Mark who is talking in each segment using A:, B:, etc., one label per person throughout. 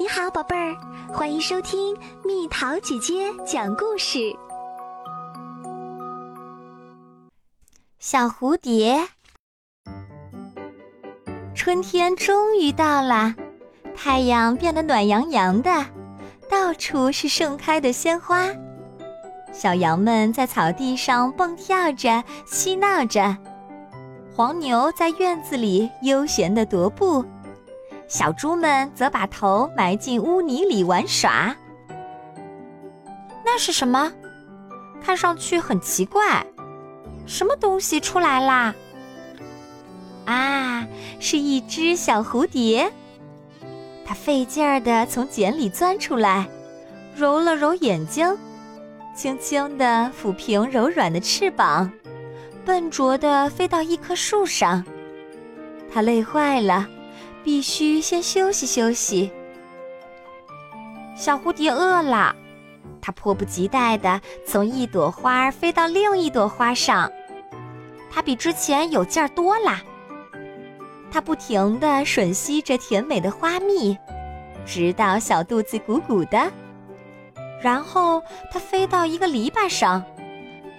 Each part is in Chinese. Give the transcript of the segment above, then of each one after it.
A: 你好，宝贝儿，欢迎收听蜜桃姐姐讲故事。
B: 小蝴蝶，春天终于到了，太阳变得暖洋洋的，到处是盛开的鲜花。小羊们在草地上蹦跳着，嬉闹着；黄牛在院子里悠闲地踱步。小猪们则把头埋进污泥里玩耍。那是什么？看上去很奇怪。什么东西出来啦？啊，是一只小蝴蝶。它费劲儿地从茧里钻出来，揉了揉眼睛，轻轻地抚平柔软的翅膀，笨拙地飞到一棵树上。它累坏了。必须先休息休息。小蝴蝶饿了，它迫不及待地从一朵花飞到另一朵花上。它比之前有劲儿多啦。它不停地吮吸着甜美的花蜜，直到小肚子鼓鼓的。然后它飞到一个篱笆上，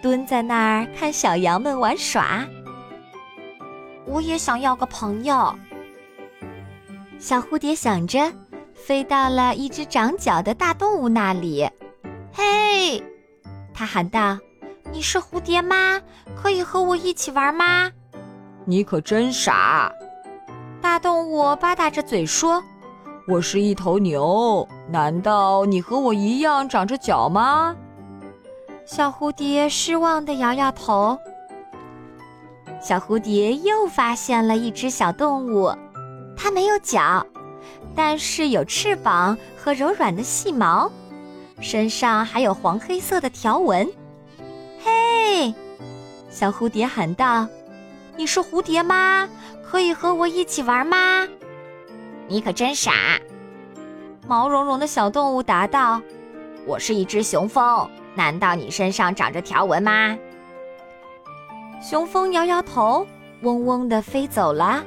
B: 蹲在那儿看小羊们玩耍。我也想要个朋友。小蝴蝶想着，飞到了一只长脚的大动物那里。“嘿！”它喊道，“你是蝴蝶吗？可以和我一起玩吗？”“
C: 你可真傻！”
B: 大动物吧嗒着嘴说，“
C: 我是一头牛，难道你和我一样长着脚吗？”
B: 小蝴蝶失望地摇摇头。小蝴蝶又发现了一只小动物。它没有脚，但是有翅膀和柔软的细毛，身上还有黄黑色的条纹。嘿，小蝴蝶喊道：“你是蝴蝶吗？可以和我一起玩吗？”
D: 你可真傻！
B: 毛茸茸的小动物答道：“
D: 我是一只雄蜂，难道你身上长着条纹吗？”
B: 雄蜂摇摇头，嗡嗡地飞走了。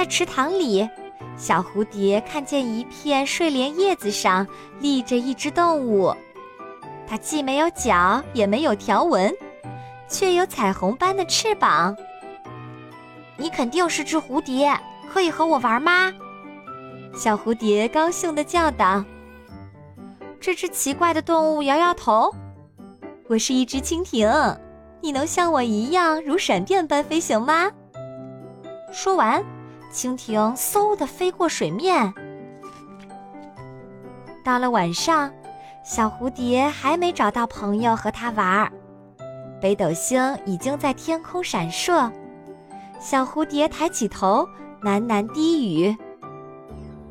B: 在池塘里，小蝴蝶看见一片睡莲叶子上立着一只动物，它既没有脚，也没有条纹，却有彩虹般的翅膀。你肯定是只蝴蝶，可以和我玩吗？小蝴蝶高兴地叫道。这只奇怪的动物摇摇头：“我是一只蜻蜓，你能像我一样如闪电般飞行吗？”说完。蜻蜓嗖地飞过水面。到了晚上，小蝴蝶还没找到朋友和它玩儿。北斗星已经在天空闪烁。小蝴蝶抬起头，喃喃低语：“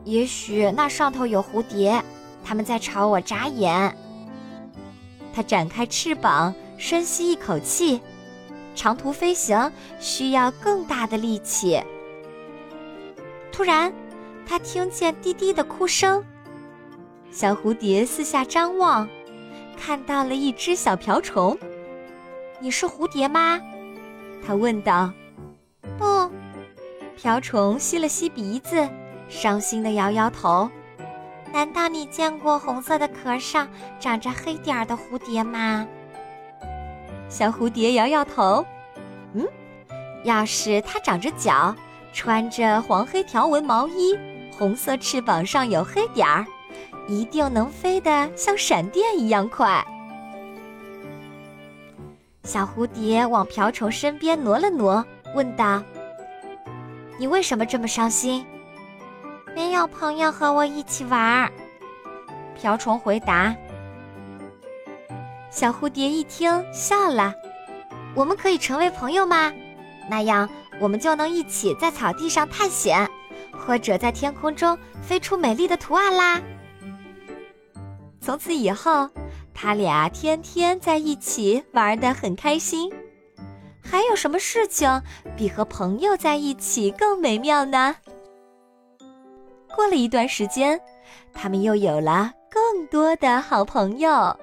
B: 也许那上头有蝴蝶，它们在朝我眨眼。”它展开翅膀，深吸一口气。长途飞行需要更大的力气。突然，他听见滴滴的哭声。小蝴蝶四下张望，看到了一只小瓢虫。“你是蝴蝶吗？”他问道。“不。”瓢虫吸了吸鼻子，伤心地摇摇头。“难道你见过红色的壳上长着黑点儿的蝴蝶吗？”小蝴蝶摇摇头。“嗯，要是它长着脚。”穿着黄黑条纹毛衣，红色翅膀上有黑点儿，一定能飞得像闪电一样快。小蝴蝶往瓢虫身边挪了挪，问道：“你为什么这么伤心？”“没有朋友和我一起玩。”瓢虫回答。小蝴蝶一听，笑了：“我们可以成为朋友吗？那样。”我们就能一起在草地上探险，或者在天空中飞出美丽的图案啦。从此以后，他俩天天在一起玩得很开心。还有什么事情比和朋友在一起更美妙呢？过了一段时间，他们又有了更多的好朋友。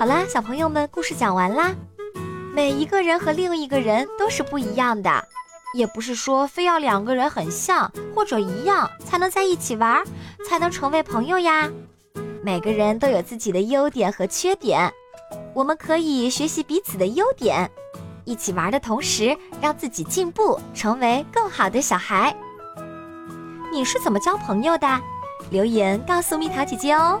B: 好啦，小朋友们，故事讲完啦。每一个人和另一个人都是不一样的，也不是说非要两个人很像或者一样才能在一起玩，才能成为朋友呀。每个人都有自己的优点和缺点，我们可以学习彼此的优点，一起玩的同时让自己进步，成为更好的小孩。你是怎么交朋友的？留言告诉蜜桃姐姐哦。